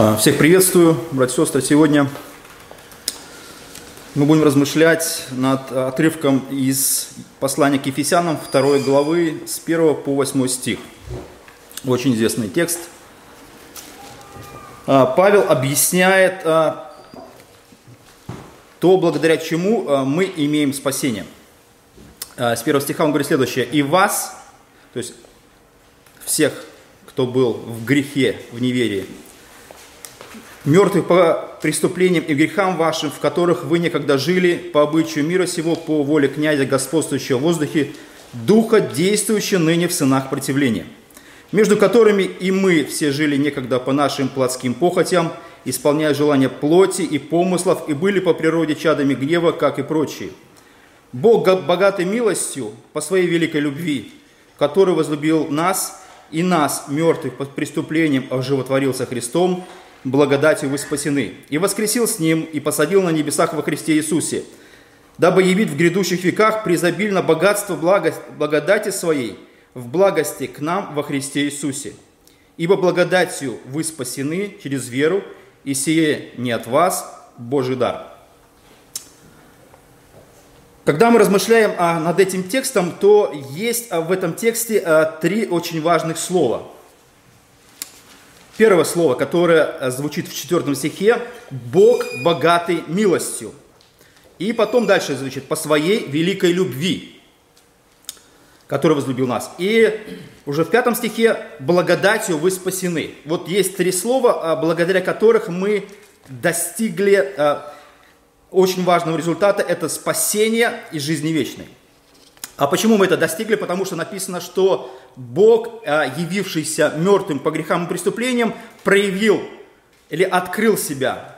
А, всех приветствую, братья и сестры. Сегодня мы будем размышлять над отрывком из послания к Ефесянам 2 главы с 1 по 8 стих. Очень известный текст. А, Павел объясняет а, то, благодаря чему мы имеем спасение. С первого стиха он говорит следующее. «И вас, то есть всех, кто был в грехе, в неверии, мертвых по преступлениям и грехам вашим, в которых вы некогда жили по обычаю мира сего, по воле князя, господствующего в воздухе, духа, действующего ныне в сынах противления, между которыми и мы все жили некогда по нашим плотским похотям, исполняя желания плоти и помыслов, и были по природе чадами гнева, как и прочие. Бог богатой милостью по своей великой любви, который возлюбил нас и нас, мертвых под преступлением, оживотворился Христом, благодатью вы спасены, и воскресил с Ним, и посадил на небесах во Христе Иисусе, дабы явить в грядущих веках призабильно богатство благодати Своей в благости к нам во Христе Иисусе. Ибо благодатью вы спасены через веру, и сие не от вас, Божий дар. Когда мы размышляем а, над этим текстом, то есть а, в этом тексте а, три очень важных слова – Первое слово, которое э, звучит в четвертом стихе, Бог богатый милостью. И потом дальше звучит, по своей великой любви, который возлюбил нас. И уже в пятом стихе, благодатью вы спасены. Вот есть три слова, э, благодаря которых мы достигли э, очень важного результата, это спасение и жизни вечной. А почему мы это достигли? Потому что написано, что Бог, а, явившийся мертвым по грехам и преступлениям, проявил или открыл себя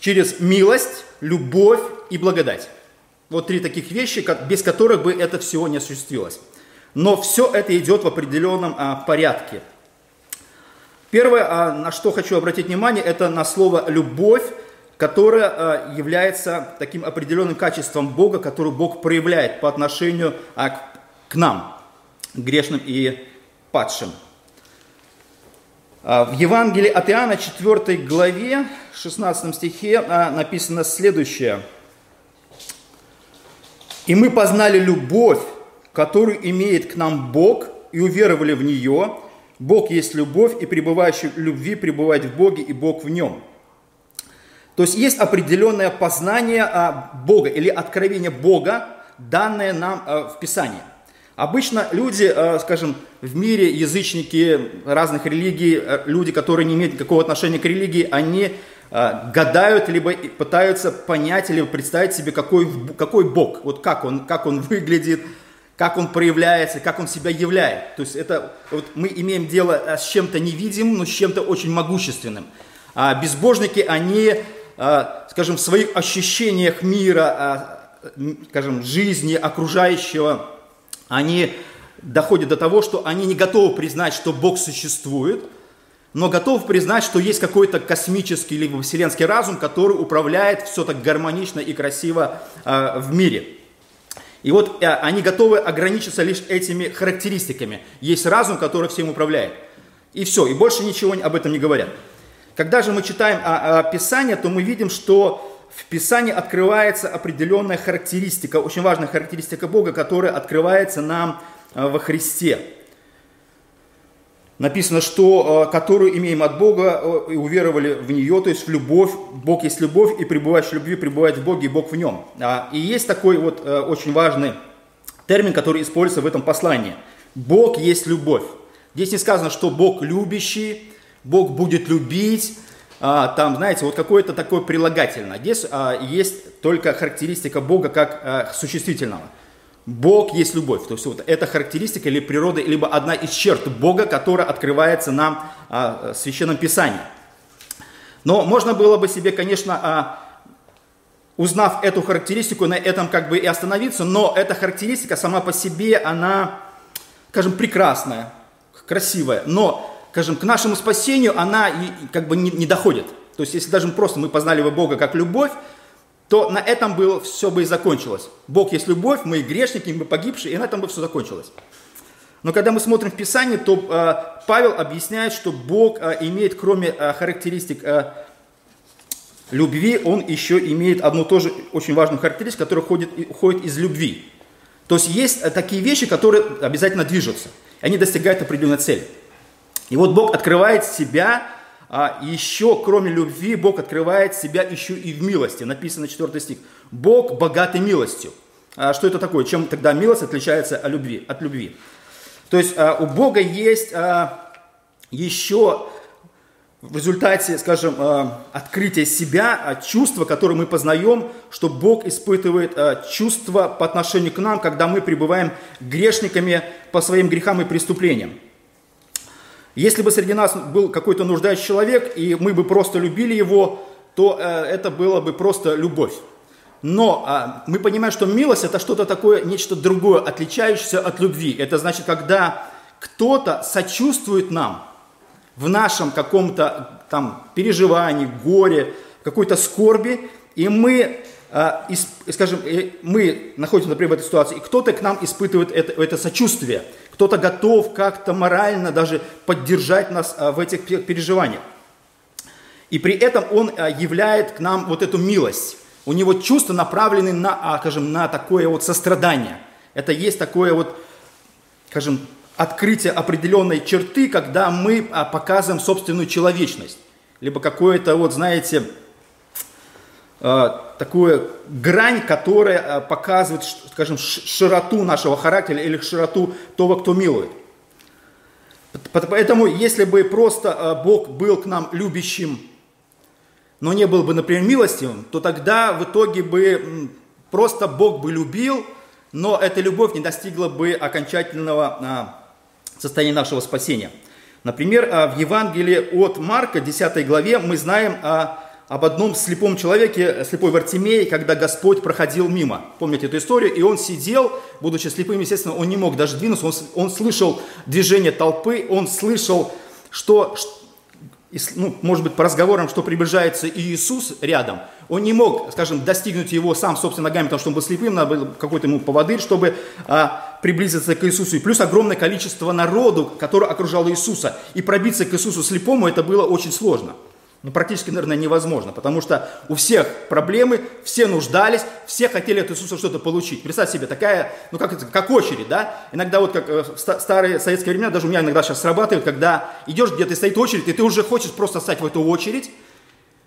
через милость, любовь и благодать. Вот три таких вещи, без которых бы это всего не осуществилось. Но все это идет в определенном а, порядке. Первое, а, на что хочу обратить внимание, это на слово «любовь», которое э, является таким определенным качеством Бога, которое Бог проявляет по отношению а, к нам, грешным и падшим. А, в Евангелии от Иоанна 4 главе, 16 стихе а, написано следующее. «И мы познали любовь, которую имеет к нам Бог, и уверовали в нее. Бог есть любовь, и пребывающий в любви пребывает в Боге, и Бог в нем». То есть есть определенное познание а, Бога или откровение Бога, данное нам в Писании. Обычно люди, а, скажем, в мире язычники разных религий, люди, которые не имеют никакого отношения к религии, они гадают, либо пытаются понять или представить себе, какой, какой Бог, вот как он, как он выглядит, как он проявляется, как он себя являет. То есть это вот мы имеем дело с чем-то невидимым, но с чем-то очень могущественным. А безбожники, они скажем, в своих ощущениях мира, а, скажем, жизни окружающего, они доходят до того, что они не готовы признать, что Бог существует, но готовы признать, что есть какой-то космический либо вселенский разум, который управляет все так гармонично и красиво а, в мире. И вот они готовы ограничиться лишь этими характеристиками. Есть разум, который всем управляет. И все, и больше ничего об этом не говорят. Когда же мы читаем о, о Писание, то мы видим, что в Писании открывается определенная характеристика, очень важная характеристика Бога, которая открывается нам э, во Христе. Написано, что, э, которую имеем от Бога э, и уверовали в нее, то есть в любовь. Бог есть любовь, и пребывающий в любви пребывает в Боге, и Бог в нем. А, и есть такой вот очень важный термин, который используется в этом послании. Бог есть любовь. Здесь не сказано, что Бог любящий, Бог будет любить, а, там, знаете, вот какое-то такое прилагательное. Здесь а, есть только характеристика Бога как а, существительного. Бог есть любовь. То есть вот эта характеристика или природа, либо одна из черт Бога, которая открывается нам а, в Священном Писании. Но можно было бы себе, конечно, а, узнав эту характеристику, на этом как бы и остановиться, но эта характеристика сама по себе, она, скажем, прекрасная, красивая, но скажем, к нашему спасению она как бы не, не доходит. То есть, если даже просто мы познали бы Бога как любовь, то на этом было, все бы и закончилось. Бог есть любовь, мы грешники, мы погибшие, и на этом бы все закончилось. Но когда мы смотрим в Писание, то э, Павел объясняет, что Бог э, имеет, кроме э, характеристик э, любви, он еще имеет одну тоже очень важную характеристику, которая уходит, уходит из любви. То есть есть такие вещи, которые обязательно движутся. Они достигают определенной цели. И вот Бог открывает себя а еще, кроме любви, Бог открывает себя еще и в милости. Написано 4 стих. Бог богатый милостью. А что это такое? Чем тогда милость отличается от любви? От любви? То есть а, у Бога есть а, еще в результате, скажем, а, открытия себя, а, чувства, которые мы познаем, что Бог испытывает а, чувства по отношению к нам, когда мы пребываем грешниками по своим грехам и преступлениям. Если бы среди нас был какой-то нуждающий человек, и мы бы просто любили его, то э, это было бы просто любовь. Но э, мы понимаем, что милость это что-то такое, нечто другое, отличающееся от любви. Это значит, когда кто-то сочувствует нам в нашем каком-то там переживании, горе, какой-то скорби, и мы, э, из, скажем, э, мы находимся, например, в этой ситуации, и кто-то к нам испытывает это, это сочувствие – кто-то готов как-то морально даже поддержать нас а, в этих переживаниях. И при этом он а, являет к нам вот эту милость. У него чувства направлены на, а, скажем, на такое вот сострадание. Это есть такое вот, скажем, открытие определенной черты, когда мы показываем собственную человечность. Либо какое-то, вот, знаете, такую грань, которая э, показывает, скажем, широту нашего характера или широту того, кто милует. Поэтому, если бы просто э, Бог был к нам любящим, но не был бы, например, милостивым, то тогда в итоге бы просто Бог бы любил, но эта любовь не достигла бы окончательного а, состояния нашего спасения. Например, в Евангелии от Марка, 10 главе, мы знаем о об одном слепом человеке, слепой Вартимей, когда Господь проходил мимо. Помните эту историю? И он сидел, будучи слепым, естественно, он не мог даже двинуться, он, он слышал движение толпы, он слышал, что, ну, может быть, по разговорам, что приближается Иисус рядом. Он не мог, скажем, достигнуть его сам собственными ногами, потому что он был слепым, надо было какой-то ему поводырь, чтобы а, приблизиться к Иисусу. И плюс огромное количество народу, которое окружало Иисуса. И пробиться к Иисусу слепому, это было очень сложно ну, практически, наверное, невозможно, потому что у всех проблемы, все нуждались, все хотели от Иисуса что-то получить. Представь себе, такая, ну, как как очередь, да? Иногда вот как э, в старые советские времена, даже у меня иногда сейчас срабатывает, когда идешь где-то стоит очередь, и ты уже хочешь просто стать в эту очередь,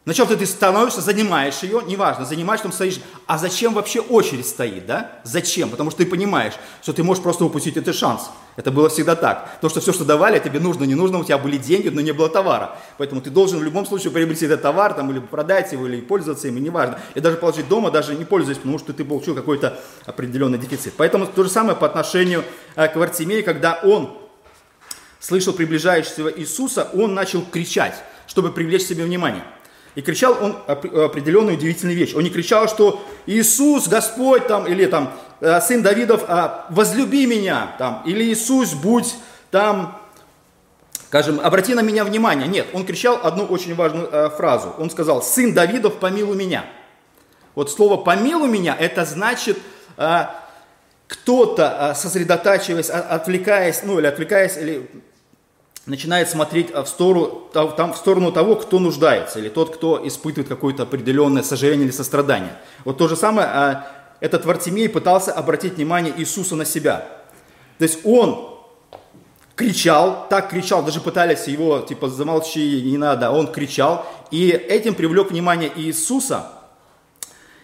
Сначала ты становишься, занимаешь ее, неважно, занимаешь, там стоишь. А зачем вообще очередь стоит, да? Зачем? Потому что ты понимаешь, что ты можешь просто упустить этот шанс. Это было всегда так. То, что все, что давали, тебе нужно, не нужно, у тебя были деньги, но не было товара. Поэтому ты должен в любом случае приобрести этот товар, там, или продать его, или пользоваться им, неважно. И даже положить дома, даже не пользуясь, потому что ты получил какой-то определенный дефицит. Поэтому то же самое по отношению э, к Вартимею, когда он слышал приближающегося Иисуса, он начал кричать, чтобы привлечь себе внимание. И кричал он определенную удивительную вещь. Он не кричал, что Иисус, Господь, там, или там, э, сын Давидов, а, возлюби меня, там, или Иисус, будь там, скажем, обрати на меня внимание. Нет, он кричал одну очень важную э, фразу. Он сказал, сын Давидов, помилуй меня. Вот слово помилуй меня, это значит, э, кто-то, сосредотачиваясь, отвлекаясь, ну или отвлекаясь, или начинает смотреть в сторону, там, в сторону того, кто нуждается, или тот, кто испытывает какое-то определенное сожаление или сострадание. Вот то же самое а, этот Вартимей пытался обратить внимание Иисуса на себя. То есть он кричал, так кричал, даже пытались его, типа, замолчи, не надо, он кричал, и этим привлек внимание Иисуса.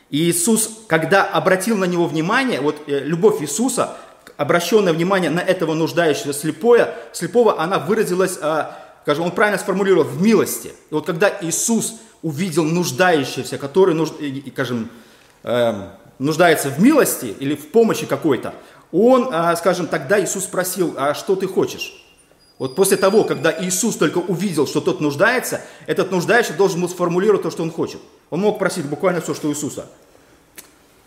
И Иисус, когда обратил на него внимание, вот э, любовь Иисуса, обращенное внимание на этого нуждающегося слепое, слепого, она выразилась, а, скажем, он правильно сформулировал, в милости. И вот когда Иисус увидел нуждающегося, который, скажем, эм, нуждается в милости или в помощи какой-то, он, а, скажем, тогда Иисус спросил, а что ты хочешь? Вот после того, когда Иисус только увидел, что тот нуждается, этот нуждающий должен был сформулировать то, что он хочет. Он мог просить буквально все, что у Иисуса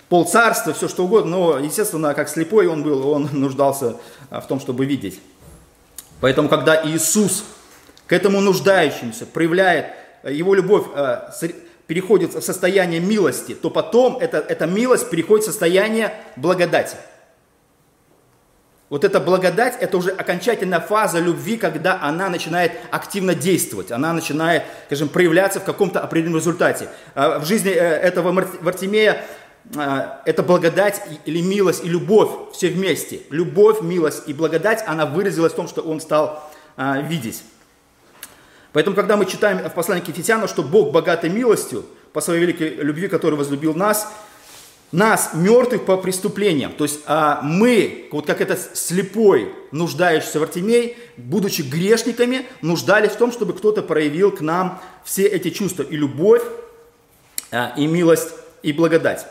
полцарства, все что угодно, но, естественно, как слепой он был, он нуждался а, в том, чтобы видеть. Поэтому, когда Иисус к этому нуждающимся проявляет а, его любовь, а, переходит в состояние милости, то потом эта, эта милость переходит в состояние благодати. Вот эта благодать, это уже окончательная фаза любви, когда она начинает активно действовать, она начинает, скажем, проявляться в каком-то определенном результате. А, в жизни э, этого Вартимея это благодать или милость и любовь все вместе. Любовь, милость и благодать, она выразилась в том, что он стал а, видеть. Поэтому, когда мы читаем в послании к Ефесянам, что Бог богатой милостью по своей великой любви, который возлюбил нас, нас, мертвых по преступлениям. То есть а, мы, вот как этот слепой, нуждающийся в Артемей, будучи грешниками, нуждались в том, чтобы кто-то проявил к нам все эти чувства и любовь, а, и милость, и благодать.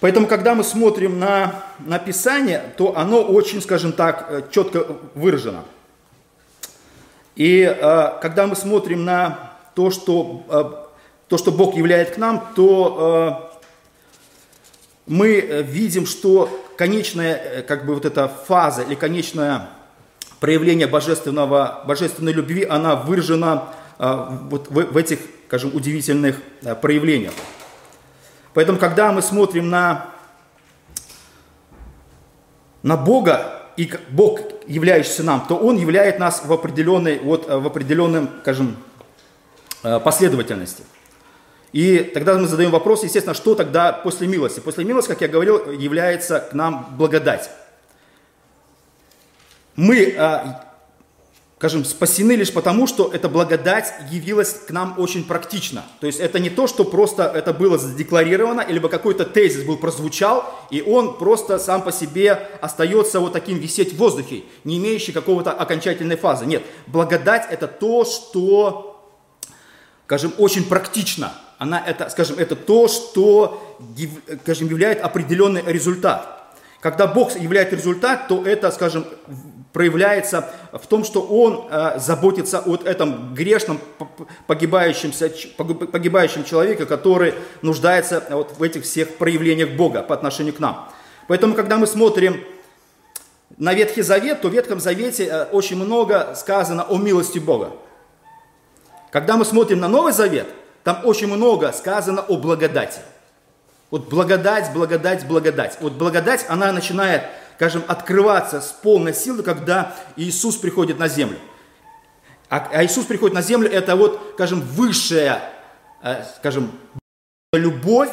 Поэтому, когда мы смотрим на, на Писание, то оно очень, скажем так, э, четко выражено. И э, когда мы смотрим на то, что э, то, что Бог являет к нам, то мы видим, что конечная, как бы вот эта фаза или конечное проявление божественного, божественной любви, она выражена вот в, этих, скажем, удивительных проявлениях. Поэтому, когда мы смотрим на, на Бога, и Бог, являющийся нам, то Он являет нас в определенной, вот, в определенном, скажем, э, последовательности. И тогда мы задаем вопрос, естественно, что тогда после милости? После милости, как я говорил, является к нам благодать. Мы, а, скажем, спасены лишь потому, что эта благодать явилась к нам очень практично. То есть это не то, что просто это было задекларировано, либо какой-то тезис был прозвучал, и он просто сам по себе остается вот таким висеть в воздухе, не имеющий какого-то окончательной фазы. Нет, благодать это то, что, скажем, очень практично – она это, скажем, это то, что, скажем, являет определенный результат. Когда Бог являет результат, то это, скажем, проявляется в том, что Он э, заботится о этом грешном, погибающемся, погибающем человеке, который нуждается вот в этих всех проявлениях Бога по отношению к нам. Поэтому, когда мы смотрим на Ветхий Завет, то в Ветхом Завете э, очень много сказано о милости Бога. Когда мы смотрим на Новый Завет – там очень много сказано о благодати. Вот благодать, благодать, благодать. Вот благодать, она начинает, скажем, открываться с полной силы, когда Иисус приходит на землю. А, а Иисус приходит на землю, это вот, скажем, высшая, э, скажем, любовь,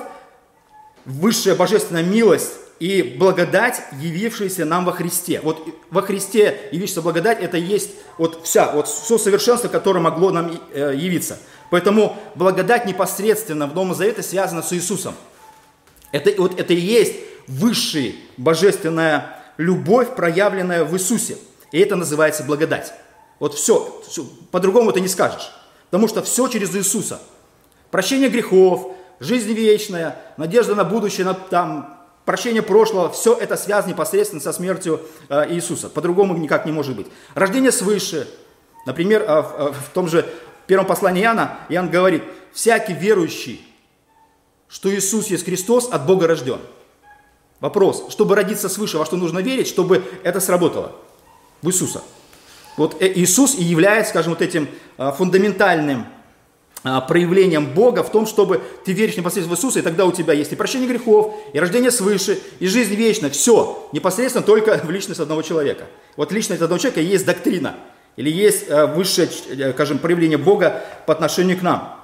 высшая божественная милость и благодать, явившаяся нам во Христе. Вот во Христе явившаяся благодать, это есть вот вся, вот все совершенство, которое могло нам э, явиться. Поэтому благодать непосредственно в Новом Завете связана с Иисусом. Это, вот, это и есть высшая божественная любовь, проявленная в Иисусе. И это называется благодать. Вот все, все по-другому ты не скажешь. Потому что все через Иисуса. Прощение грехов, жизнь вечная, надежда на будущее, на, там, прощение прошлого, все это связано непосредственно со смертью э, Иисуса. По-другому никак не может быть. Рождение свыше. Например, э, э, в том же первом послании Иоанна Иоанн говорит, всякий верующий, что Иисус есть Христос, от Бога рожден. Вопрос, чтобы родиться свыше, во что нужно верить, чтобы это сработало? В Иисуса. Вот э, Иисус и является, скажем, вот этим а, фундаментальным а, проявлением Бога в том, чтобы ты веришь непосредственно в Иисуса, и тогда у тебя есть и прощение грехов, и рождение свыше, и жизнь вечная. Все непосредственно только в личность одного человека. Вот личность одного человека есть доктрина – или есть э, высшее, э, скажем, проявление Бога по отношению к нам.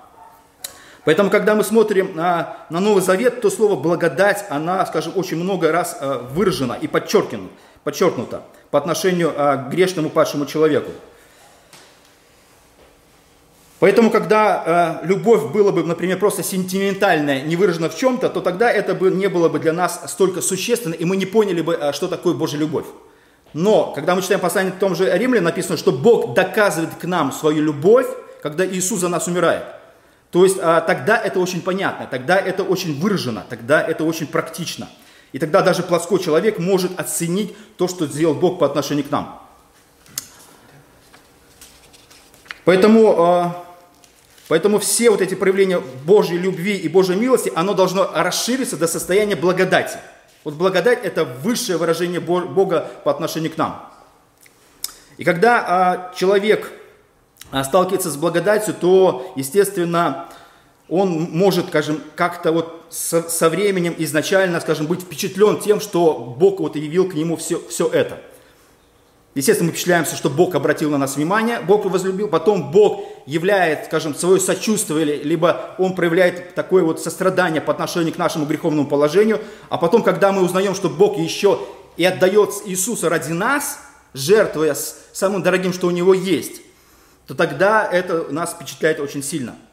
Поэтому, когда мы смотрим на, на Новый Завет, то слово «благодать», она, скажем, очень много раз э, выражена и подчеркнута, подчеркнута по отношению к грешному падшему человеку. Поэтому, когда э, любовь была бы, например, просто сентиментальная, не выражена в чем-то, то тогда это бы не было бы для нас столько существенно, и мы не поняли бы, э, что такое Божья любовь. Но, когда мы читаем послание в том же Римляне, написано, что Бог доказывает к нам свою любовь, когда Иисус за нас умирает. То есть а, тогда это очень понятно, тогда это очень выражено, тогда это очень практично. И тогда даже плоской человек может оценить то, что сделал Бог по отношению к нам. Поэтому, а, поэтому все вот эти проявления Божьей любви и Божьей милости, оно должно расшириться до состояния благодати – вот благодать – это высшее выражение Бога по отношению к нам. И когда а, человек сталкивается с благодатью, то, естественно, он может, скажем, как-то вот со, со временем изначально, скажем, быть впечатлен тем, что Бог вот явил к нему все, все это. Естественно, мы впечатляемся, что Бог обратил на нас внимание, Бог возлюбил, потом Бог являет, скажем, свое сочувствие, либо Он проявляет такое вот сострадание по отношению к нашему греховному положению, а потом, когда мы узнаем, что Бог еще и отдает Иисуса ради нас, жертвуя самым дорогим, что у Него есть, то тогда это нас впечатляет очень сильно –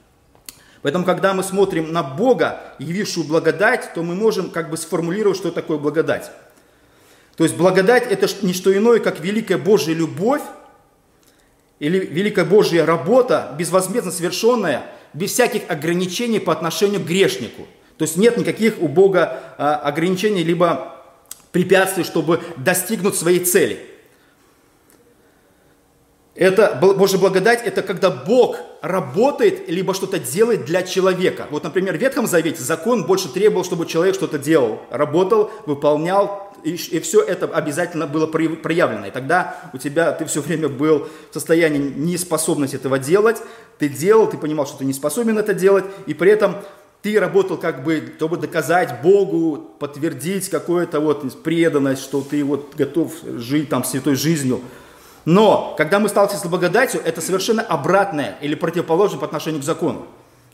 Поэтому, когда мы смотрим на Бога, явившую благодать, то мы можем как бы сформулировать, что такое благодать. То есть благодать – это не что иное, как великая Божья любовь или великая Божья работа, безвозмездно совершенная, без всяких ограничений по отношению к грешнику. То есть нет никаких у Бога а, ограничений, либо препятствий, чтобы достигнуть своей цели – это Божья благодать, это когда Бог работает, либо что-то делает для человека. Вот, например, в Ветхом Завете закон больше требовал, чтобы человек что-то делал, работал, выполнял, и, и все это обязательно было проявлено. И тогда у тебя, ты все время был в состоянии неспособности этого делать, ты делал, ты понимал, что ты не способен это делать, и при этом ты работал как бы, чтобы доказать Богу, подтвердить какую-то вот преданность, что ты вот готов жить там святой жизнью. Но, когда мы сталкиваемся с благодатью, это совершенно обратное или противоположное по отношению к закону.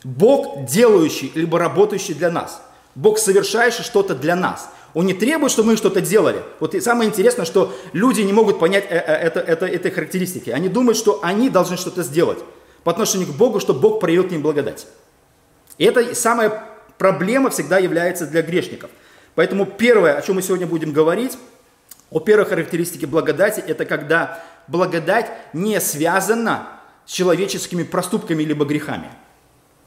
Бог делающий, либо работающий для нас. Бог совершающий что-то для нас. Он не требует, чтобы мы что-то делали. Вот и самое интересное, что люди не могут понять э, э, это, это, этой характеристики. Они думают, что они должны что-то сделать по отношению к Богу, чтобы Бог проявил к ним благодать. И это самая проблема всегда является для грешников. Поэтому первое, о чем мы сегодня будем говорить, о первой характеристике благодати, это когда благодать не связана с человеческими проступками либо грехами.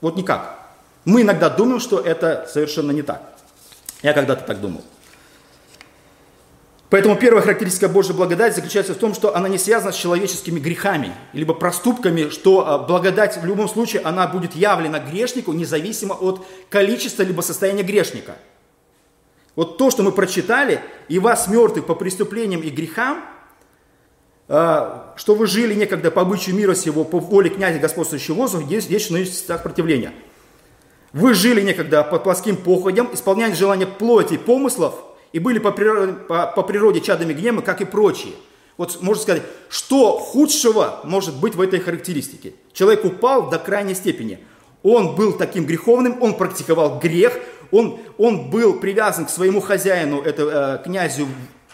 Вот никак. Мы иногда думаем, что это совершенно не так. Я когда-то так думал. Поэтому первая характеристика Божьей благодати заключается в том, что она не связана с человеческими грехами, либо проступками, что а, благодать в любом случае она будет явлена грешнику независимо от количества либо состояния грешника. Вот то, что мы прочитали, и вас мертвых по преступлениям и грехам, что вы жили некогда по обычаю мира сего, по воле князя господствующего воздуха, есть вечный страх противления. Вы жили некогда по плоским походям, исполняя желания плоти и помыслов, и были по природе, по, по природе чадами гнева, как и прочие. Вот можно сказать, что худшего может быть в этой характеристике? Человек упал до крайней степени. Он был таким греховным, он практиковал грех, он, он был привязан к своему хозяину, это э, князю,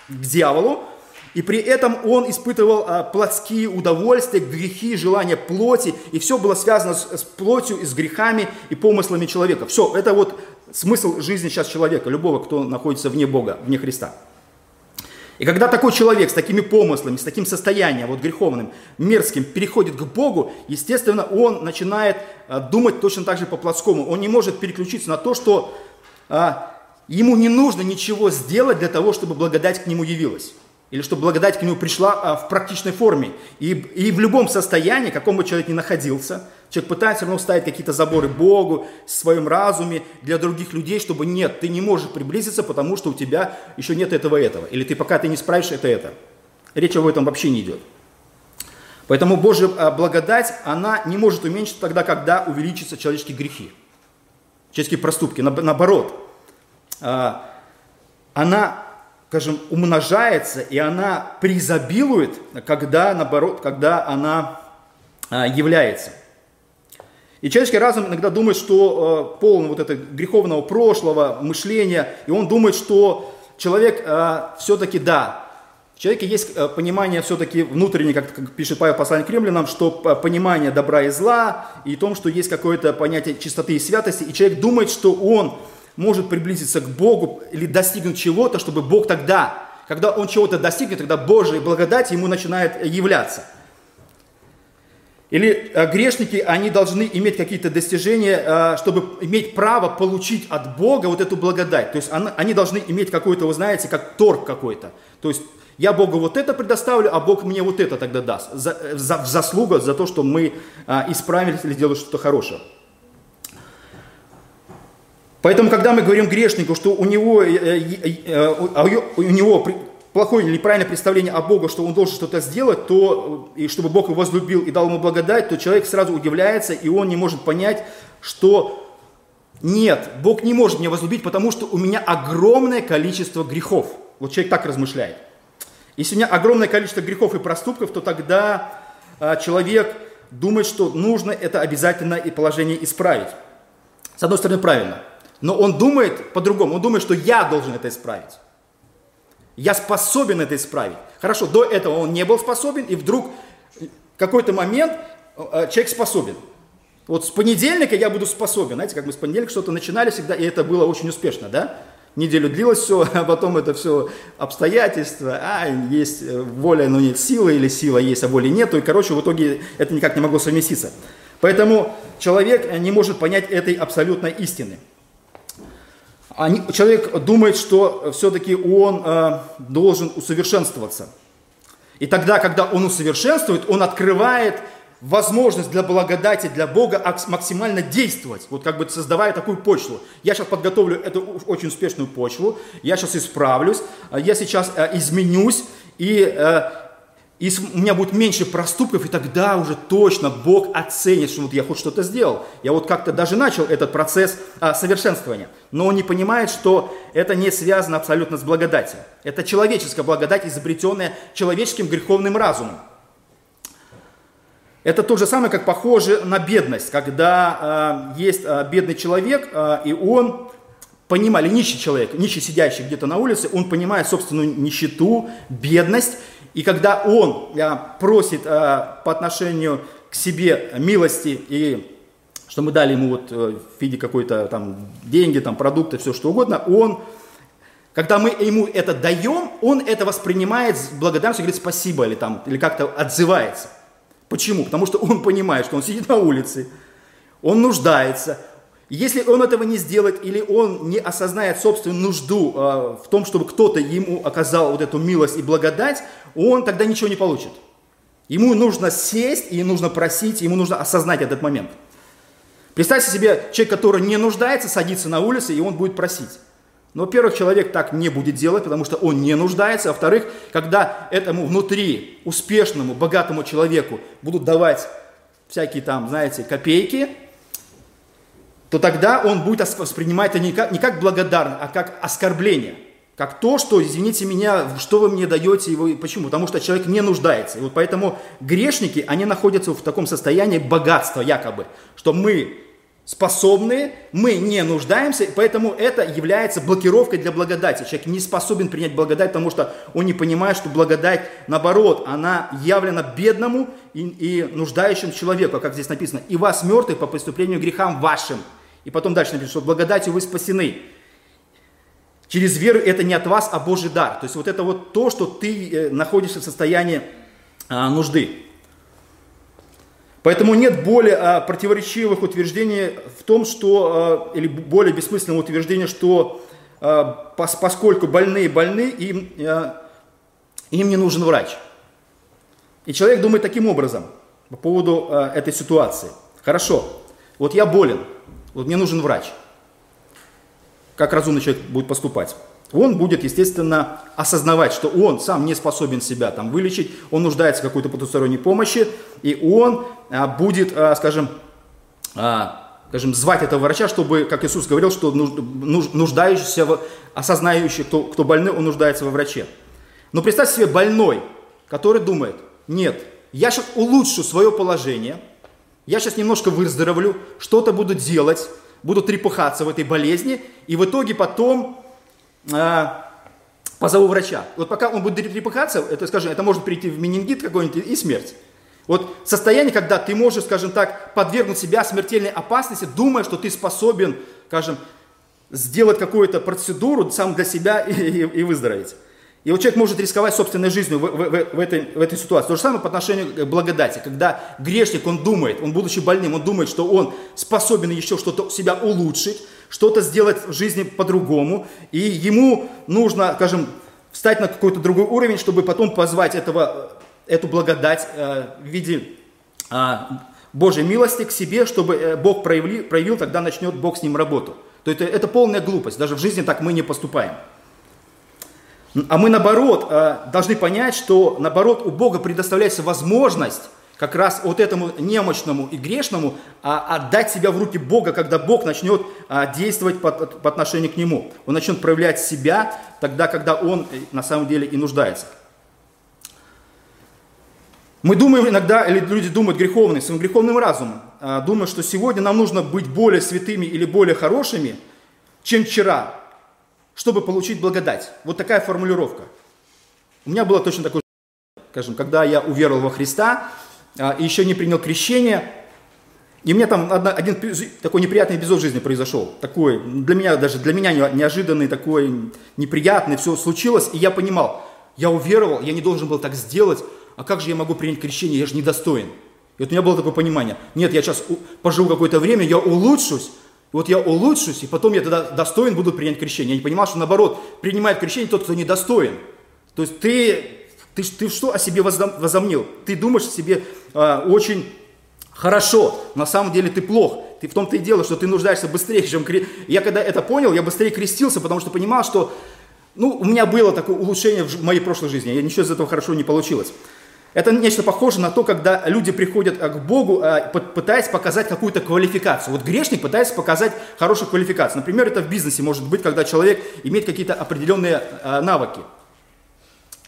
к дьяволу, и при этом он испытывал а, плотские удовольствия, грехи, желания плоти, и все было связано с, плотью, и с грехами и помыслами человека. Все, это вот смысл жизни сейчас человека, любого, кто находится вне Бога, вне Христа. И когда такой человек с такими помыслами, с таким состоянием вот греховным, мерзким переходит к Богу, естественно, он начинает а, думать точно так же по-плотскому. Он не может переключиться на то, что а, ему не нужно ничего сделать для того, чтобы благодать к нему явилась или чтобы благодать к нему пришла а, в практичной форме. И, и в любом состоянии, каком бы человек ни находился, человек пытается все равно ставить какие-то заборы Богу, в своем разуме, для других людей, чтобы нет, ты не можешь приблизиться, потому что у тебя еще нет этого этого. Или ты пока ты не справишь это это. Речь об этом вообще не идет. Поэтому Божья а, благодать, она не может уменьшиться тогда, когда увеличатся человеческие грехи, человеческие проступки. Наоборот, а, она скажем, умножается, и она преизобилует, когда, наоборот, когда она а, является. И человеческий разум иногда думает, что э, полон вот этого греховного прошлого, мышления, и он думает, что человек э, все-таки, да, в человеке есть понимание все-таки внутреннее, как, как пишет Павел послание к римлянам, что понимание добра и зла, и том, что есть какое-то понятие чистоты и святости, и человек думает, что он может приблизиться к Богу или достигнуть чего-то, чтобы Бог тогда, когда он чего-то достигнет, тогда Божья благодать ему начинает являться. Или э, грешники, они должны иметь какие-то достижения, э, чтобы иметь право получить от Бога вот эту благодать. То есть они должны иметь какой-то, вы знаете, как торг какой-то. То есть я Богу вот это предоставлю, а Бог мне вот это тогда даст. За, за, в заслугу за то, что мы э, исправились или сделали что-то хорошее. Поэтому, когда мы говорим грешнику, что у него, э, э, э, у него плохое или неправильное представление о Боге, что он должен что-то сделать, то, и чтобы Бог его возлюбил и дал ему благодать, то человек сразу удивляется, и он не может понять, что нет, Бог не может меня возлюбить, потому что у меня огромное количество грехов. Вот человек так размышляет. Если у меня огромное количество грехов и проступков, то тогда а, человек думает, что нужно это обязательно и положение исправить. С одной стороны, правильно. Но он думает по-другому. Он думает, что я должен это исправить. Я способен это исправить. Хорошо, до этого он не был способен, и вдруг какой-то момент э, человек способен. Вот с понедельника я буду способен. Знаете, как мы с понедельника что-то начинали всегда, и это было очень успешно, да? Неделю длилось все, а потом это все обстоятельства, а есть э, воля, но нет силы, или сила есть, а воли нету, и, короче, в итоге это никак не могло совместиться. Поэтому человек не может понять этой абсолютной истины они, человек думает, что все-таки он э, должен усовершенствоваться. И тогда, когда он усовершенствует, он открывает возможность для благодати, для Бога максимально действовать, вот как бы создавая такую почву. Я сейчас подготовлю эту очень успешную почву, я сейчас исправлюсь, я сейчас э, изменюсь, и э, и у меня будет меньше проступков, и тогда уже точно Бог оценит, что вот я хоть что-то сделал. Я вот как-то даже начал этот процесс а, совершенствования. Но он не понимает, что это не связано абсолютно с благодатью. Это человеческая благодать, изобретенная человеческим греховным разумом. Это то же самое, как похоже на бедность, когда э, есть э, бедный человек, э, и он понимает, или нищий человек, нищий сидящий где-то на улице, он понимает собственную нищету, бедность, и когда он а, просит а, по отношению к себе милости и что мы дали ему вот э, в виде какой-то там деньги, там продукты, все что угодно, он, когда мы ему это даем, он это воспринимает с благодарностью, говорит спасибо или там, или как-то отзывается. Почему? Потому что он понимает, что он сидит на улице, он нуждается, если он этого не сделает или он не осознает собственную нужду э, в том, чтобы кто-то ему оказал вот эту милость и благодать, он тогда ничего не получит. Ему нужно сесть и нужно просить, ему нужно осознать этот момент. Представьте себе человек, который не нуждается, садится на улице, и он будет просить. Но, во-первых, человек так не будет делать, потому что он не нуждается. А во-вторых, когда этому внутри успешному, богатому человеку будут давать всякие там, знаете, копейки, то тогда он будет воспринимать это не как, не как благодарность, а как оскорбление. Как то, что, извините меня, что вы мне даете его, почему? Потому что человек не нуждается. И вот поэтому грешники, они находятся в таком состоянии богатства якобы, что мы способны, мы не нуждаемся, поэтому это является блокировкой для благодати. Человек не способен принять благодать, потому что он не понимает, что благодать, наоборот, она явлена бедному и, и нуждающему человеку, как здесь написано, «И вас, мертвых, по преступлению грехам вашим». И потом дальше написано, что благодатью вы спасены. Через веру это не от вас, а Божий дар. То есть вот это вот то, что ты э, находишься в состоянии а, нужды. Поэтому нет более а, противоречивых утверждений в том, что, а, или более бессмысленного утверждения, что пос, поскольку больные больны, им, им не нужен врач. И человек думает таким образом по поводу этой ситуации. Хорошо, вот я болен, вот мне нужен врач. Как разумный человек будет поступать? Он будет, естественно, осознавать, что он сам не способен себя там вылечить, он нуждается в какой-то потусторонней помощи, и он а, будет, а, скажем, а, скажем, звать этого врача, чтобы, как Иисус говорил, что нуждающийся, в, осознающий, кто, кто больной, он нуждается во враче. Но представьте себе больной, который думает, нет, я сейчас улучшу свое положение – я сейчас немножко выздоровлю, что-то буду делать, буду трепыхаться в этой болезни, и в итоге потом э, позову врача. Вот пока он будет трепыхаться, это, скажем, это может перейти в менингит какой-нибудь и смерть. Вот состояние, когда ты можешь, скажем так, подвергнуть себя смертельной опасности, думая, что ты способен, скажем, сделать какую-то процедуру сам для себя и, и, и выздороветь. И вот человек может рисковать собственной жизнью в, в, в, в, этой, в этой ситуации. То же самое по отношению к благодати. Когда грешник, он думает, он будучи больным, он думает, что он способен еще что-то себя улучшить, что-то сделать в жизни по-другому. И ему нужно, скажем, встать на какой-то другой уровень, чтобы потом позвать этого, эту благодать э, в виде э, Божьей милости к себе, чтобы э, Бог проявил, проявил, тогда начнет Бог с ним работу. То есть это, это полная глупость. Даже в жизни так мы не поступаем. А мы, наоборот, э, должны понять, что, наоборот, у Бога предоставляется возможность как раз вот этому немощному и грешному а, отдать себя в руки Бога, когда Бог начнет а, действовать по, отношению к Нему. Он начнет проявлять себя тогда, когда Он э, на самом деле и нуждается. Мы думаем иногда, или люди думают греховные, своим греховным разумом, а, думают, что сегодня нам нужно быть более святыми или более хорошими, чем вчера, чтобы получить благодать. Вот такая формулировка. У меня было точно такое, скажем, когда я уверовал во Христа, а, и еще не принял крещение. И мне там один такой неприятный эпизод жизни произошел. Такой, для меня, даже для меня неожиданный, такой неприятный, все случилось. И я понимал, я уверовал, я не должен был так сделать, а как же я могу принять крещение, я же недостоин. И вот у меня было такое понимание, нет, я сейчас поживу какое-то время, я улучшусь, вот я улучшусь, и потом я тогда достоин буду принять крещение. Я не понимал, что наоборот, принимает крещение тот, кто недостоин. То есть ты ты, ты что о себе возомнил? Ты думаешь о себе э, очень хорошо, на самом деле ты плох. Ты в том-то и дело, что ты нуждаешься быстрее, чем... Я когда это понял, я быстрее крестился, потому что понимал, что ну, у меня было такое улучшение в моей прошлой жизни, я ничего из этого хорошо не получилось. Это нечто похоже на то, когда люди приходят к Богу, а, пытаясь показать какую-то квалификацию. Вот грешник пытается показать хорошую квалификацию. Например, это в бизнесе может быть, когда человек имеет какие-то определенные а, навыки.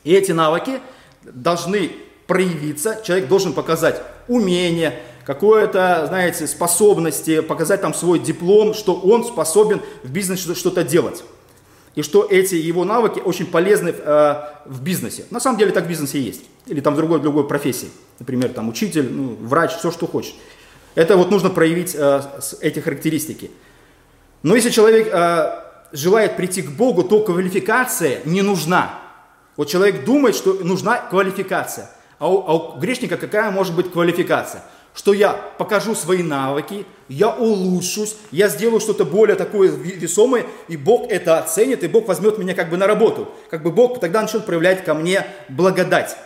И эти навыки должны проявиться, человек должен показать умение, какое-то, знаете, способности, показать там свой диплом, что он способен в бизнесе что-то делать. И что эти его навыки очень полезны э, в бизнесе. На самом деле так в бизнесе и есть. Или там в другой, другой профессии. Например, там учитель, ну, врач, все, что хочешь. Это вот нужно проявить э, эти характеристики. Но если человек э, желает прийти к Богу, то квалификация не нужна. Вот человек думает, что нужна квалификация. А у, а у грешника какая может быть квалификация? Что я покажу свои навыки, я улучшусь, я сделаю что-то более такое весомое, и Бог это оценит, и Бог возьмет меня как бы на работу. Как бы Бог тогда начнет проявлять ко мне благодать.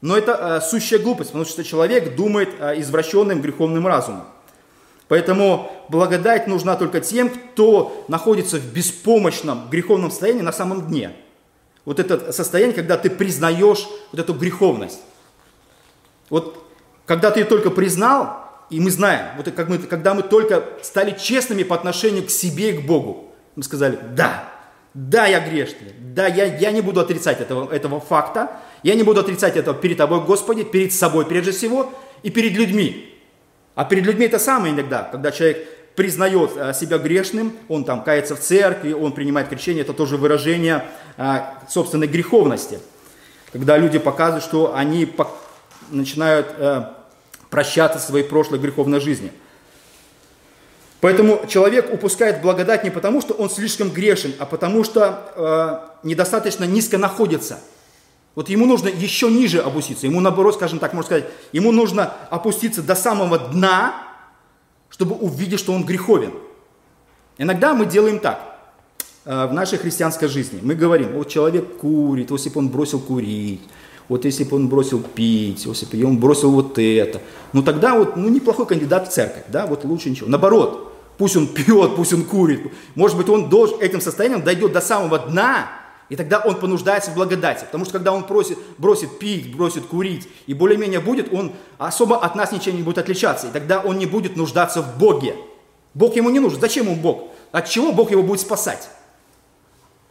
Но это э, сущая глупость, потому что человек думает э, извращенным греховным разумом. Поэтому благодать нужна только тем, кто находится в беспомощном греховном состоянии на самом дне – вот это состояние, когда ты признаешь вот эту греховность. Вот когда ты только признал, и мы знаем, вот как мы, когда мы только стали честными по отношению к себе и к Богу, мы сказали, да, да, я грешный, да, я, я не буду отрицать этого, этого факта, я не буду отрицать этого перед тобой, Господи, перед собой прежде всего и перед людьми. А перед людьми это самое иногда, когда человек признает э, себя грешным, он там кается в церкви, он принимает крещение, это тоже выражение э, собственной греховности. Когда люди показывают, что они начинают э, прощаться своей прошлой греховной жизни. Поэтому человек упускает благодать не потому, что он слишком грешен, а потому что э, недостаточно низко находится. Вот ему нужно еще ниже опуститься. Ему наоборот, скажем так, можно сказать, ему нужно опуститься до самого дна, чтобы увидеть, что он греховен. Иногда мы делаем так э, в нашей христианской жизни. Мы говорим, вот человек курит, вот если бы он бросил курить, вот если бы он бросил пить, если бы он бросил вот это, ну тогда вот, ну неплохой кандидат в церковь, да, вот лучше ничего. Наоборот, пусть он пьет, пусть он курит, может быть он должен, этим состоянием дойдет до самого дна, и тогда он понуждается в благодати. Потому что когда он просит, бросит пить, бросит курить, и более-менее будет, он особо от нас ничем не будет отличаться. И тогда он не будет нуждаться в Боге. Бог ему не нужен. Зачем ему Бог? От чего Бог его будет спасать?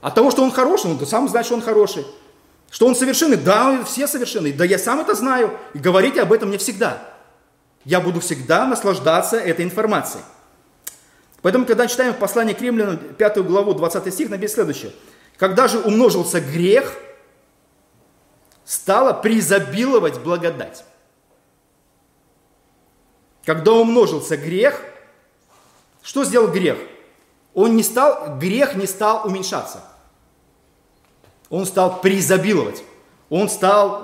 От того, что он хороший, он сам знает, что он хороший. Что он совершенный? Да, все совершенны. Да я сам это знаю. И говорите об этом мне всегда. Я буду всегда наслаждаться этой информацией. Поэтому, когда читаем послание к римлянам, 5 главу, 20 стих, написано следующее – когда же умножился грех, стала преизобиловать благодать. Когда умножился грех, что сделал грех? Он не стал, грех не стал уменьшаться. Он стал преизобиловать. Он стал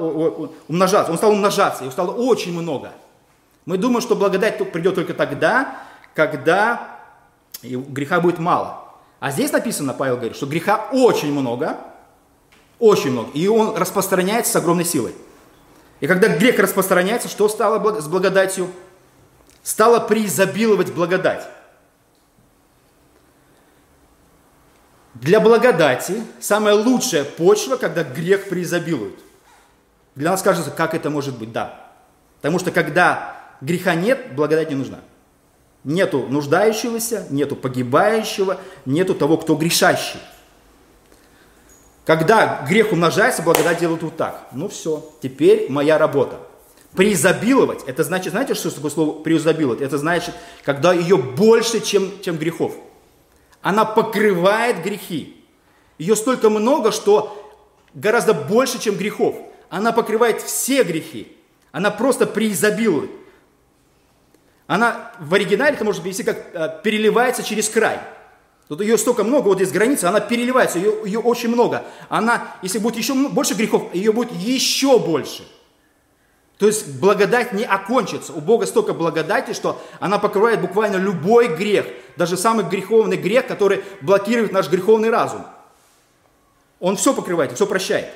умножаться. Он стал умножаться. Его стало очень много. Мы думаем, что благодать придет только тогда, когда греха будет мало. А здесь написано, Павел говорит, что греха очень много, очень много, и он распространяется с огромной силой. И когда грех распространяется, что стало с благодатью? Стало преизобиловать благодать. Для благодати самая лучшая почва, когда грех преизобилует. Для нас кажется, как это может быть? Да. Потому что когда греха нет, благодать не нужна. Нету нуждающегося, нету погибающего, нету того, кто грешащий. Когда грех умножается, благодать делает вот так. Ну все, теперь моя работа. Преизобиловать, это значит, знаете, что такое слово преизобиловать? Это значит, когда ее больше, чем, чем грехов. Она покрывает грехи. Ее столько много, что гораздо больше, чем грехов. Она покрывает все грехи. Она просто преизобилует. Она в оригинале, это может перевести как э, переливается через край. Тут ее столько много, вот здесь граница, она переливается, ее, ее очень много. Она, если будет еще больше грехов, ее будет еще больше. То есть благодать не окончится. У Бога столько благодати, что она покрывает буквально любой грех, даже самый греховный грех, который блокирует наш греховный разум. Он все покрывает, все прощает.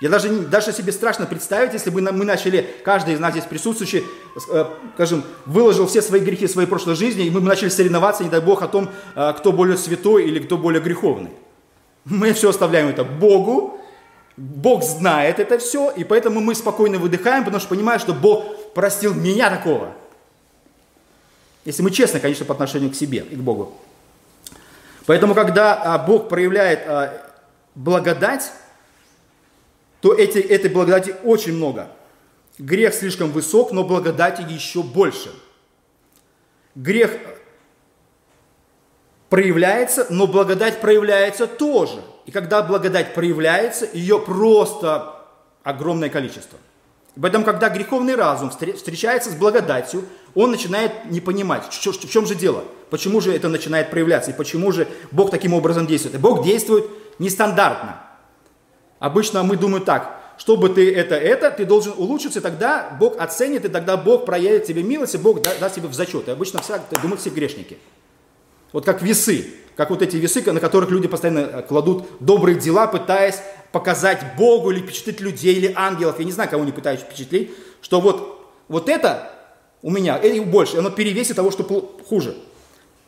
Я даже, даже себе страшно представить, если бы мы начали, каждый из нас здесь присутствующий, э, скажем, выложил все свои грехи своей прошлой жизни, и мы начали соревноваться, не дай Бог, о том, э, кто более святой или кто более греховный. Мы все оставляем это Богу, Бог знает это все, и поэтому мы спокойно выдыхаем, потому что понимаем, что Бог простил меня такого. Если мы честны, конечно, по отношению к себе и к Богу. Поэтому, когда а, Бог проявляет а, благодать, то эти, этой благодати очень много. Грех слишком высок, но благодати еще больше. Грех проявляется, но благодать проявляется тоже. И когда благодать проявляется, ее просто огромное количество. Поэтому, когда греховный разум встречается с благодатью, он начинает не понимать, в чем же дело, почему же это начинает проявляться, и почему же Бог таким образом действует. И Бог действует нестандартно. Обычно мы думаем так, чтобы ты это, это, ты должен улучшиться, и тогда Бог оценит, и тогда Бог проявит тебе милость, и Бог даст тебе в зачет. И обычно все, думают все грешники. Вот как весы, как вот эти весы, на которых люди постоянно э, кладут добрые дела, пытаясь показать Богу или впечатлить людей, или ангелов. Я не знаю, кого они пытаются впечатлить, что вот, вот это у меня, и больше, оно перевесит того, что хуже.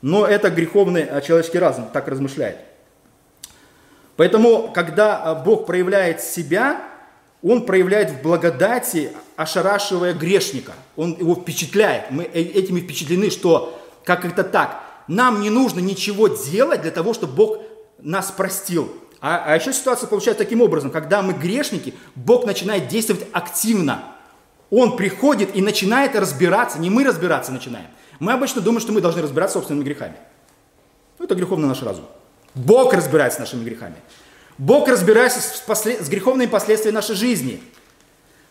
Но это греховный э, человеческий разум так размышляет. Поэтому, когда э, Бог проявляет себя, Он проявляет в благодати, ошарашивая грешника. Он его впечатляет. Мы этими впечатлены, что как это так? Нам не нужно ничего делать для того, чтобы Бог нас простил. А, а еще ситуация получается таким образом, когда мы грешники, Бог начинает действовать активно. Он приходит и начинает разбираться, не мы разбираться начинаем. Мы обычно думаем, что мы должны разбираться собственными грехами. Ну, это греховный наш разум. Бог разбирается с нашими грехами. Бог разбирается с, послед... с греховными последствиями нашей жизни,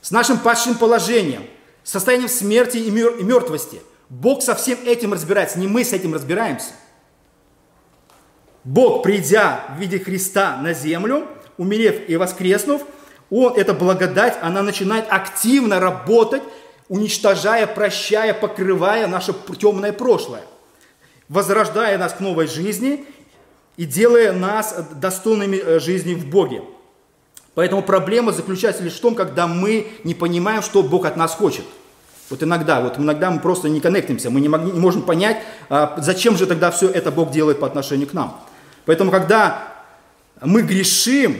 с нашим падшим положением, состоянием смерти и, мер... и мертвости. Бог со всем этим разбирается, не мы с этим разбираемся. Бог, придя в виде Христа на землю, умерев и воскреснув, он, эта благодать, она начинает активно работать, уничтожая, прощая, покрывая наше темное прошлое, возрождая нас к новой жизни и делая нас достойными э, жизни в Боге. Поэтому проблема заключается лишь в том, когда мы не понимаем, что Бог от нас хочет – вот иногда, вот иногда мы просто не коннектимся, мы не можем понять, а, зачем же тогда все это Бог делает по отношению к нам. Поэтому, когда мы грешим,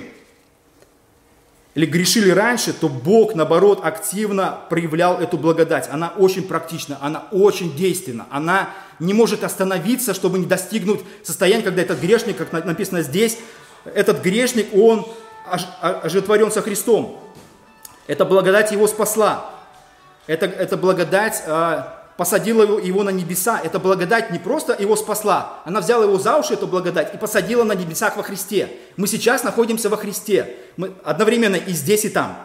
или грешили раньше, то Бог, наоборот, активно проявлял эту благодать. Она очень практична, она очень действенна. Она не может остановиться, чтобы не достигнуть состояния, когда этот грешник, как написано здесь, этот грешник, он ожитворен со Христом. Эта благодать его спасла. Это, это благодать э, посадила его, на небеса. Эта благодать не просто его спасла, она взяла его за уши, эту благодать, и посадила на небесах во Христе. Мы сейчас находимся во Христе. Мы одновременно и здесь, и там.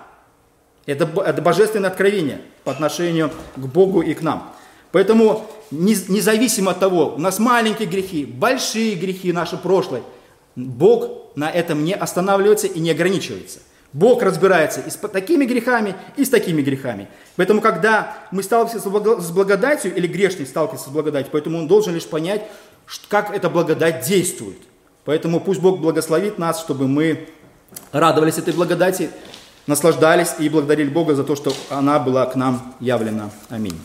Это, это божественное откровение по отношению к Богу и к нам. Поэтому независимо от того, у нас маленькие грехи, большие грехи наши прошлое, Бог на этом не останавливается и не ограничивается – Бог разбирается и с такими грехами, и с такими грехами. Поэтому, когда мы сталкиваемся с благодатью, или грешник сталкивается с благодатью, поэтому он должен лишь понять, как эта благодать действует. Поэтому пусть Бог благословит нас, чтобы мы радовались этой благодати, наслаждались и благодарили Бога за то, что она была к нам явлена. Аминь.